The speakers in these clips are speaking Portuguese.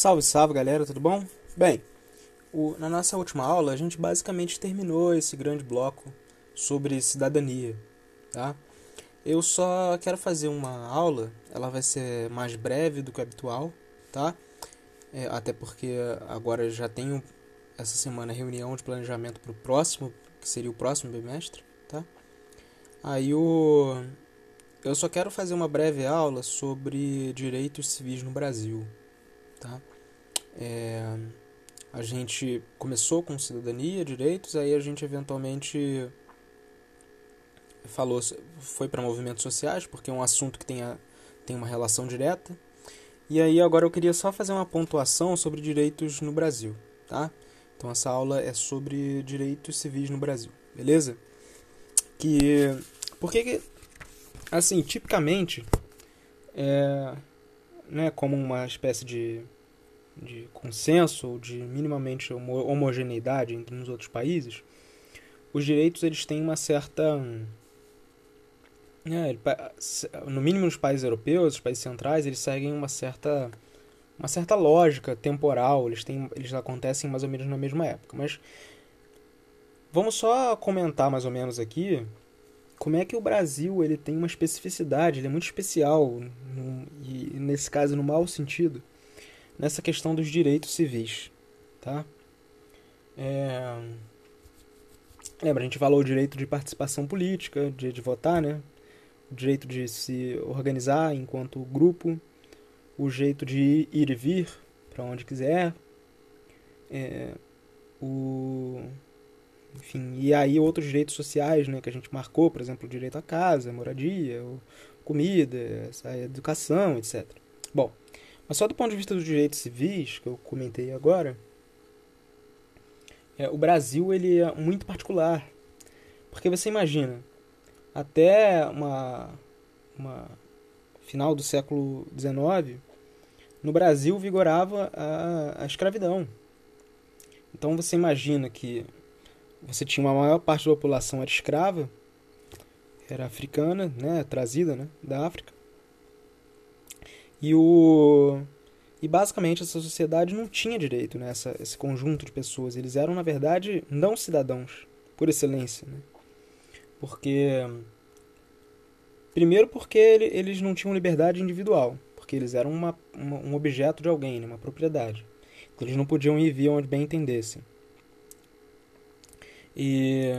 Salve, salve galera, tudo bom? Bem, o, na nossa última aula a gente basicamente terminou esse grande bloco sobre cidadania, tá? Eu só quero fazer uma aula, ela vai ser mais breve do que o habitual, tá? É, até porque agora já tenho essa semana reunião de planejamento para o próximo, que seria o próximo bimestre, tá? Aí o eu só quero fazer uma breve aula sobre direitos civis no Brasil, tá? É, a gente começou com cidadania, direitos, aí a gente eventualmente falou, foi para movimentos sociais, porque é um assunto que tem, a, tem uma relação direta. E aí agora eu queria só fazer uma pontuação sobre direitos no Brasil, tá? Então essa aula é sobre direitos civis no Brasil, beleza? Que porque que assim, tipicamente é, né, como uma espécie de de consenso ou de minimamente homogeneidade entre os outros países, os direitos eles têm uma certa é, no mínimo nos países europeus, os países centrais, eles seguem uma certa uma certa lógica temporal, eles têm eles acontecem mais ou menos na mesma época, mas vamos só comentar mais ou menos aqui como é que o Brasil ele tem uma especificidade, ele é muito especial e nesse caso no mau sentido nessa questão dos direitos civis, tá? É... Lembra, a gente falou o direito de participação política, de, de votar, né? O direito de se organizar enquanto grupo, o jeito de ir e vir para onde quiser, é... o enfim, e aí outros direitos sociais, né, que a gente marcou, por exemplo, o direito à casa, moradia, comida, educação, etc. Bom, mas só do ponto de vista dos direitos civis, que eu comentei agora, é, o Brasil ele é muito particular. Porque você imagina, até uma, uma final do século XIX, no Brasil vigorava a, a escravidão. Então você imagina que você tinha uma maior parte da população era escrava, era africana, né, trazida, né, da África. E o e basicamente essa sociedade não tinha direito, né, essa, esse conjunto de pessoas. Eles eram, na verdade, não cidadãos, por excelência. Né? Porque. Primeiro, porque ele, eles não tinham liberdade individual, porque eles eram uma, uma, um objeto de alguém, né, uma propriedade. Então, eles não podiam ir e vir onde bem entendessem. E.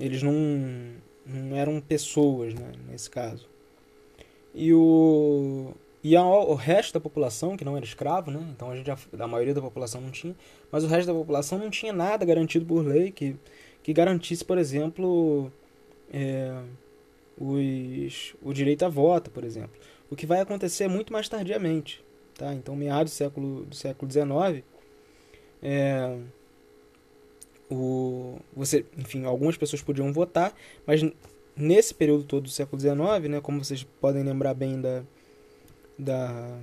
Eles não, não eram pessoas, né, nesse caso. E o e o resto da população, que não era escravo, né? Então a, gente, a maioria da população não tinha, mas o resto da população não tinha nada garantido por lei que, que garantisse, por exemplo, é, os, o direito a voto, por exemplo. O que vai acontecer muito mais tardiamente. Tá? Então, meados do século, do século XIX, é, o, você, enfim, algumas pessoas podiam votar, mas nesse período todo do século XIX, né, como vocês podem lembrar bem da, da,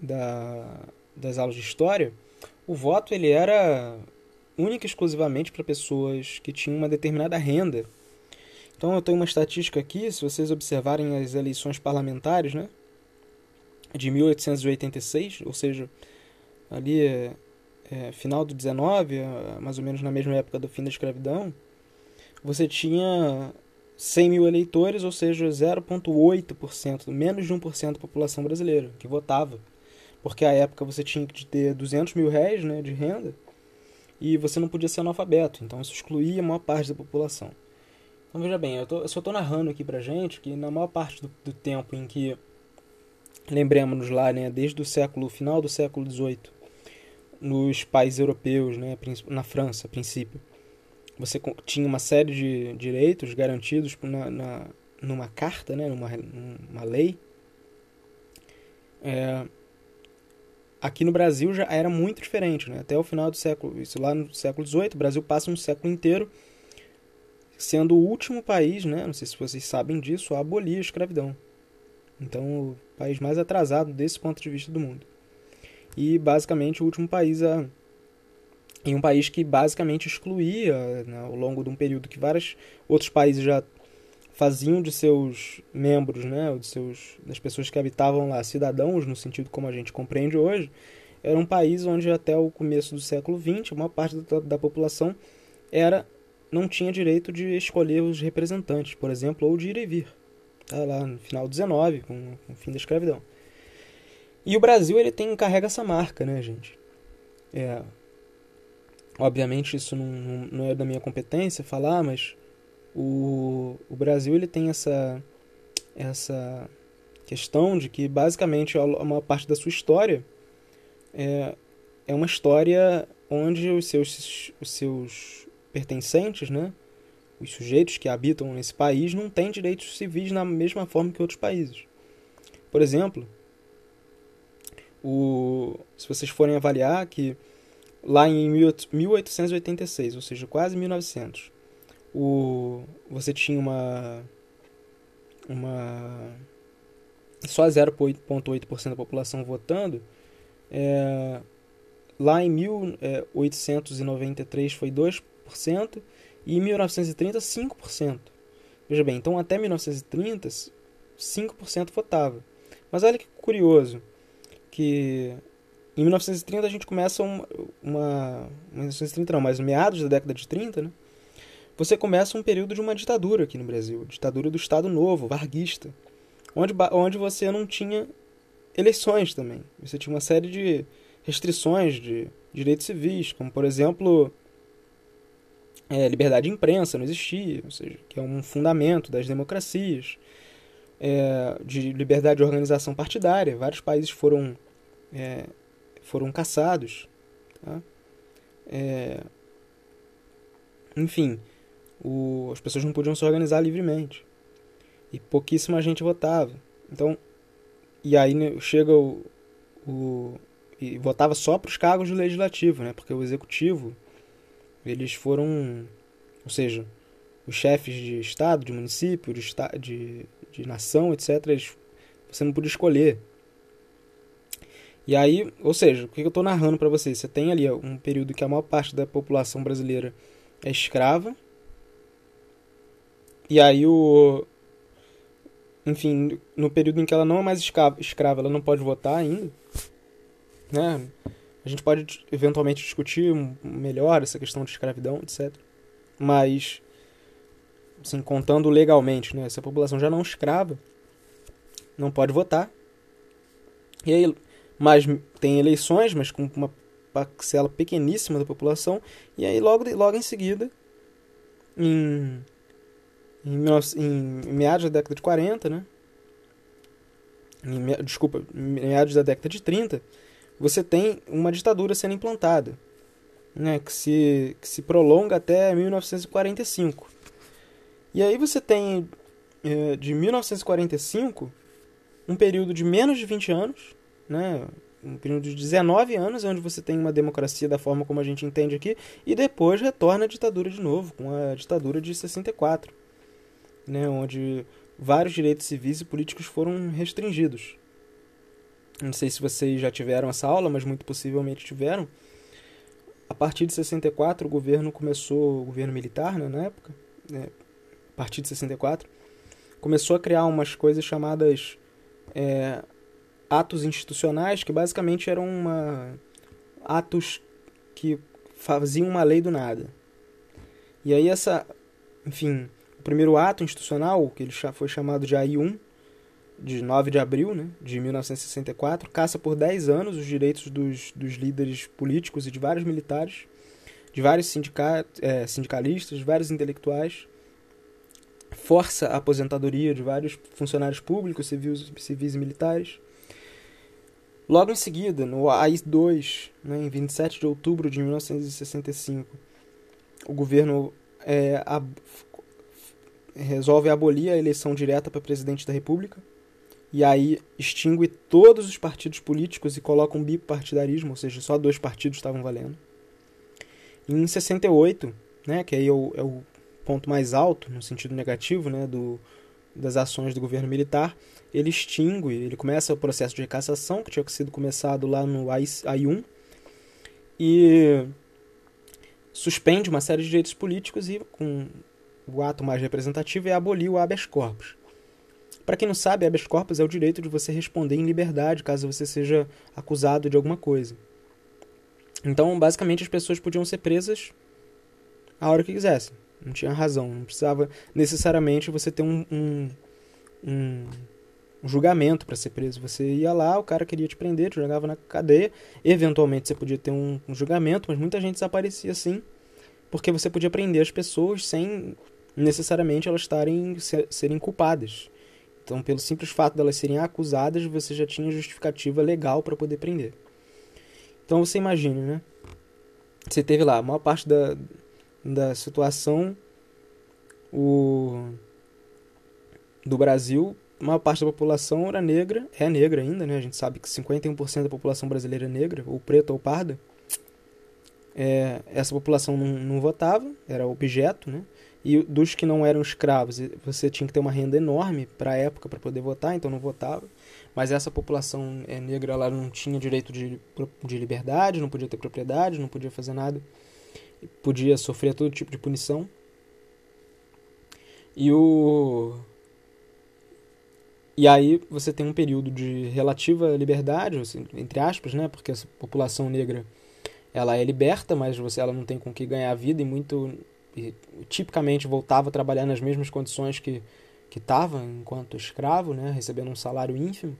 da, das aulas de história, o voto ele era única e exclusivamente para pessoas que tinham uma determinada renda. Então eu tenho uma estatística aqui, se vocês observarem as eleições parlamentares, né, de 1886, ou seja, ali é, final do 19, é, mais ou menos na mesma época do fim da escravidão, você tinha 100 mil eleitores, ou seja, 0,8%, menos de 1% da população brasileira que votava. Porque à época você tinha que ter 200 mil réis né, de renda e você não podia ser analfabeto, então isso excluía a maior parte da população. Então veja bem, eu, tô, eu só estou narrando aqui pra gente que na maior parte do, do tempo em que, lembremos-nos lá, né, desde o século final do século XVIII, nos países europeus, né, na França, a princípio, você tinha uma série de direitos garantidos na, na numa carta, né, numa, numa lei. É, aqui no Brasil já era muito diferente, né? até o final do século, isso lá no século XVIII, o Brasil passa um século inteiro sendo o último país, né, não sei se vocês sabem disso, a abolir a escravidão. Então, o país mais atrasado desse ponto de vista do mundo. E basicamente o último país a em um país que basicamente excluía, né, ao longo de um período que vários outros países já faziam de seus membros, né, de seus, das pessoas que habitavam lá, cidadãos, no sentido como a gente compreende hoje, era um país onde até o começo do século XX, uma parte da, da população era não tinha direito de escolher os representantes, por exemplo, ou de ir e vir. Tá lá no final do XIX, com, com o fim da escravidão. E o Brasil ele tem carrega essa marca, né, gente? É, obviamente isso não, não é da minha competência falar, mas o, o Brasil ele tem essa, essa questão de que basicamente a maior parte da sua história é, é uma história onde os seus, os seus pertencentes, né, os sujeitos que habitam nesse país não têm direitos civis na mesma forma que outros países. Por exemplo, o, se vocês forem avaliar que lá em 1886, ou seja, quase 1900, o, você tinha uma, uma só 0,8% da população votando, é, lá em 1893 foi 2% e em 1930 5%. Veja bem, então até 1930 5% votava. Mas olha que curioso que em 1930 a gente começa uma, uma 1930 não, mas meados da década de 30, né? você começa um período de uma ditadura aqui no Brasil, ditadura do Estado Novo, varguista, onde, onde você não tinha eleições também. Você tinha uma série de restrições de direitos civis, como por exemplo é, liberdade de imprensa não existia, ou seja, que é um fundamento das democracias, é, de liberdade de organização partidária. Vários países foram é, foram caçados, tá? É, enfim, o, as pessoas não podiam se organizar livremente. E pouquíssima gente votava. Então, e aí né, chega o, o e votava só para os cargos do legislativo, né? Porque o executivo eles foram, ou seja, os chefes de estado, de município, de, de, de nação, etc. Você não podia escolher. E aí, ou seja, o que eu estou narrando para vocês? Você tem ali um período que a maior parte da população brasileira é escrava, e aí o. Enfim, no período em que ela não é mais escrava, ela não pode votar ainda. Né? A gente pode eventualmente discutir melhor essa questão de escravidão, etc. Mas, assim, contando legalmente, né? Se a população já não escrava, não pode votar. E aí, mas tem eleições, mas com uma parcela pequeníssima da população. E aí, logo, logo em seguida, em em, em meados da década de 40, né? Em, desculpa, meados da década de 30, você tem uma ditadura sendo implantada, né? Que se, que se prolonga até 1945. E aí você tem, é, de 1945, um período de menos de 20 anos, né? um período de 19 anos, onde você tem uma democracia da forma como a gente entende aqui, e depois retorna a ditadura de novo, com a ditadura de 64 né, onde vários direitos civis e políticos foram restringidos. Não sei se vocês já tiveram essa aula, mas muito possivelmente tiveram. A partir de 64, o governo começou, o governo militar né, na época, né, a partir de 64, começou a criar umas coisas chamadas é, atos institucionais, que basicamente eram uma, atos que faziam uma lei do nada. E aí essa, enfim, o primeiro ato institucional, que ele foi chamado de AI-1, de 9 de abril né, de 1964, caça por 10 anos os direitos dos, dos líderes políticos e de vários militares, de vários sindica, é, sindicalistas, vários intelectuais, força a aposentadoria de vários funcionários públicos, civis, civis e militares. Logo em seguida, no AI-2, né, em 27 de outubro de 1965, o governo é, resolve abolir a eleição direta para presidente da República e aí extingue todos os partidos políticos e coloca um bipartidarismo, ou seja, só dois partidos estavam valendo. Em 68, né, que aí é o, é o ponto mais alto, no sentido negativo, né, do, das ações do governo militar, ele extingue, ele começa o processo de cassação, que tinha sido começado lá no AI-1, e suspende uma série de direitos políticos e com o ato mais representativo é abolir o habeas corpus. Para quem não sabe, habeas corpus é o direito de você responder em liberdade caso você seja acusado de alguma coisa. Então, basicamente, as pessoas podiam ser presas a hora que quisessem. Não tinha razão. Não precisava necessariamente você ter um, um, um julgamento para ser preso. Você ia lá, o cara queria te prender, te jogava na cadeia. Eventualmente você podia ter um, um julgamento, mas muita gente desaparecia assim, porque você podia prender as pessoas sem necessariamente elas estarem serem culpadas. Então, pelo simples fato delas serem acusadas, você já tinha justificativa legal para poder prender. Então você imagina, né? Você teve lá a maior parte da, da situação o, do Brasil, a maior parte da população era negra, é negra ainda, né? A gente sabe que 51% da população brasileira é negra, ou preta ou parda. É, essa população não, não votava, era objeto, né? E dos que não eram escravos, você tinha que ter uma renda enorme para a época para poder votar, então não votava. Mas essa população é, negra ela não tinha direito de, de liberdade, não podia ter propriedade, não podia fazer nada, podia sofrer todo tipo de punição. E o e aí você tem um período de relativa liberdade, assim, entre aspas, né? Porque a população negra ela é liberta, mas você ela não tem com que ganhar a vida e muito e, tipicamente voltava a trabalhar nas mesmas condições que que estava enquanto escravo, né, recebendo um salário ínfimo,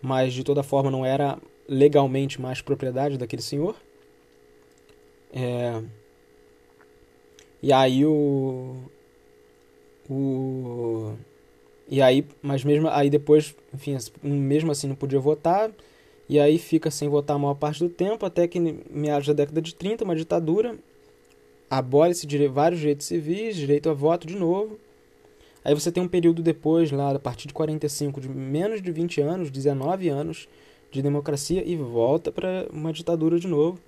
mas de toda forma não era legalmente mais propriedade daquele senhor. É... E aí o, o e aí, mas mesmo aí depois, enfim, mesmo assim não podia votar. E aí fica sem votar a maior parte do tempo, até que meados da década de 30, uma ditadura, abole-se vários direitos civis, direito a voto de novo. Aí você tem um período depois, lá a partir de 45, de menos de 20 anos, 19 anos de democracia e volta para uma ditadura de novo.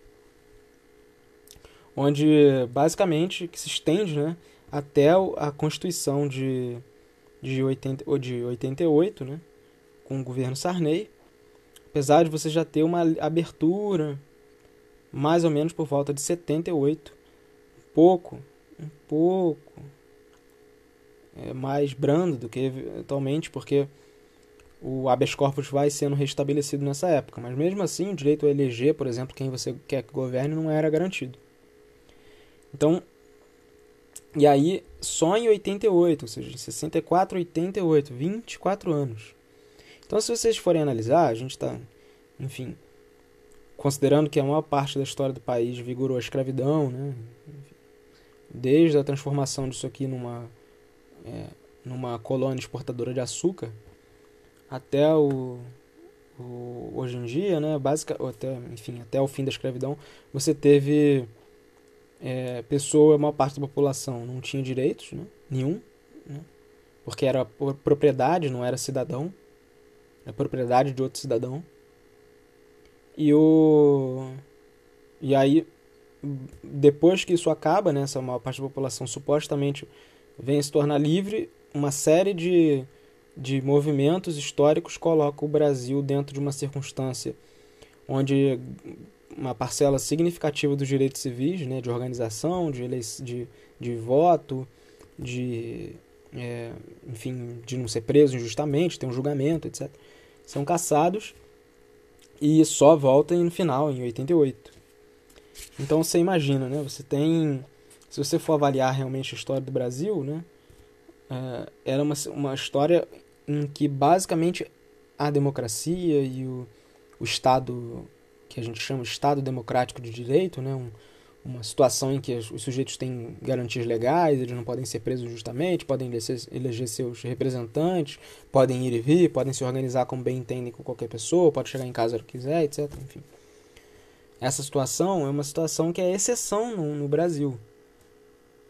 Onde basicamente que se estende né, até a Constituição de, de, 80, de 88, né, com o governo Sarney. Apesar de você já ter uma abertura mais ou menos por volta de 78 pouco, um pouco é, mais brando do que atualmente, porque o habeas corpus vai sendo restabelecido nessa época. Mas mesmo assim, o direito a eleger, por exemplo, quem você quer que governe, não era garantido. Então, e aí, só em 88, ou seja, em 64, 88, 24 anos. Então, se vocês forem analisar, a gente está, enfim, considerando que a maior parte da história do país vigorou a escravidão, né? desde a transformação disso aqui numa, é, numa colônia exportadora de açúcar até o, o hoje em dia, né, básica, até, enfim, até o fim da escravidão, você teve é, pessoa, a maior parte da população não tinha direitos, né, nenhum, né, porque era propriedade, não era cidadão, era propriedade de outro cidadão. E o e aí depois que isso acaba, né, essa maior parte da população supostamente vem se tornar livre, uma série de, de movimentos históricos coloca o Brasil dentro de uma circunstância onde uma parcela significativa dos direitos civis, né, de organização, de, de, de voto, de, é, enfim, de não ser preso injustamente, ter um julgamento, etc., são caçados e só voltam no final, em 88. Então você imagina, né? Você tem, se você for avaliar realmente a história do Brasil, né? É, era uma, uma história em que basicamente a democracia e o, o Estado que a gente chama Estado democrático de direito, né? Um, uma situação em que os sujeitos têm garantias legais, eles não podem ser presos justamente, podem eleger, eleger seus representantes, podem ir e vir, podem se organizar como bem entendem com qualquer pessoa, pode chegar em casa que quiser, etc. Enfim. Essa situação é uma situação que é exceção no, no Brasil.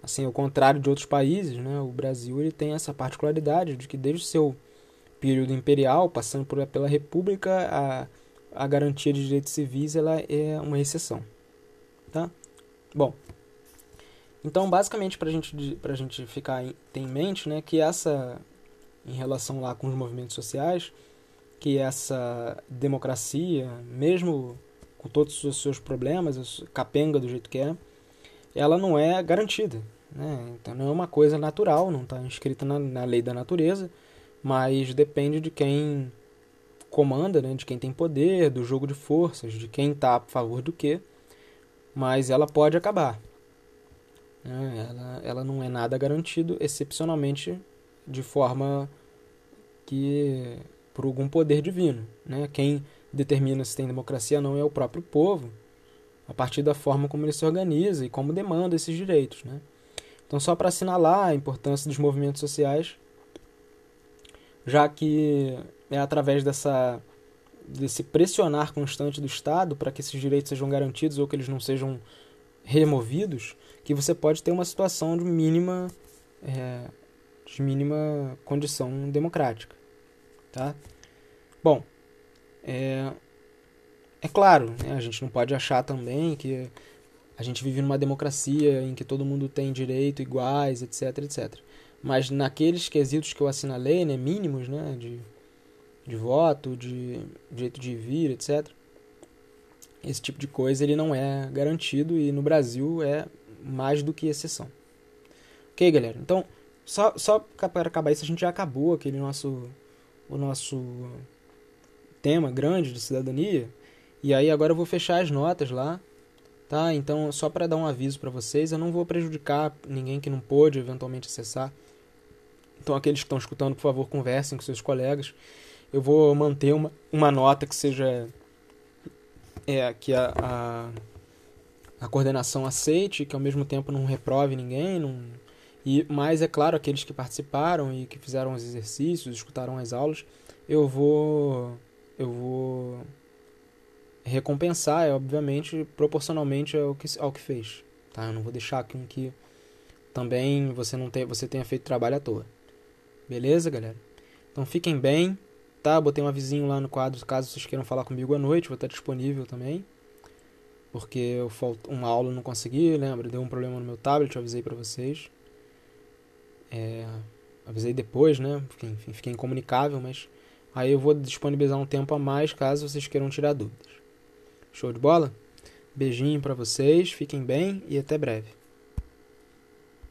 Assim, ao contrário de outros países, né, o Brasil ele tem essa particularidade de que desde o seu período imperial, passando por, pela República, a, a garantia de direitos civis ela é uma exceção. Tá? Bom, então basicamente para gente, a gente ficar em, ter em mente né, que essa, em relação lá com os movimentos sociais, que essa democracia, mesmo com todos os seus problemas, capenga do jeito que é, ela não é garantida. Né? Então não é uma coisa natural, não está inscrita na, na lei da natureza, mas depende de quem comanda, né? de quem tem poder, do jogo de forças, de quem está a favor do que, mas ela pode acabar. Né? Ela, ela não é nada garantido, excepcionalmente de forma que por algum poder divino. Né? Quem determina se tem democracia ou não é o próprio povo, a partir da forma como ele se organiza e como demanda esses direitos. Né? Então, só para assinalar a importância dos movimentos sociais, já que é através dessa, desse pressionar constante do Estado para que esses direitos sejam garantidos ou que eles não sejam removidos, que você pode ter uma situação de mínima, é, de mínima condição democrática. Tá? Bom, é, é claro, né, a gente não pode achar também que a gente vive numa democracia em que todo mundo tem direito iguais, etc, etc. Mas naqueles quesitos que eu assinalei, né, mínimos, né, de, de voto, de direito de vir, etc, esse tipo de coisa ele não é garantido e no Brasil é mais do que exceção. Ok, galera? Então, só, só para acabar isso, a gente já acabou aquele nosso, o nosso tema grande de cidadania. E aí agora eu vou fechar as notas lá, tá? Então, só para dar um aviso para vocês, eu não vou prejudicar ninguém que não pôde eventualmente acessar. Então, aqueles que estão escutando, por favor, conversem com seus colegas. Eu vou manter uma, uma nota que seja é, que a, a, a coordenação aceite, que ao mesmo tempo não reprove ninguém, não, e mas é claro aqueles que participaram e que fizeram os exercícios, escutaram as aulas, eu vou eu vou recompensar, é, obviamente, proporcionalmente ao que, ao que fez. Tá? Eu não vou deixar com que também você não tenha, você tenha feito trabalho à toa. Beleza, galera? Então fiquem bem, Botei um avisinho lá no quadro, caso vocês queiram falar comigo à noite, vou estar disponível também. Porque eu falta uma aula não consegui, lembra? Deu um problema no meu tablet, eu avisei para vocês. É, avisei depois, né? Enfim, fiquei incomunicável, mas aí eu vou disponibilizar um tempo a mais caso vocês queiram tirar dúvidas. Show de bola? Beijinho para vocês, fiquem bem e até breve.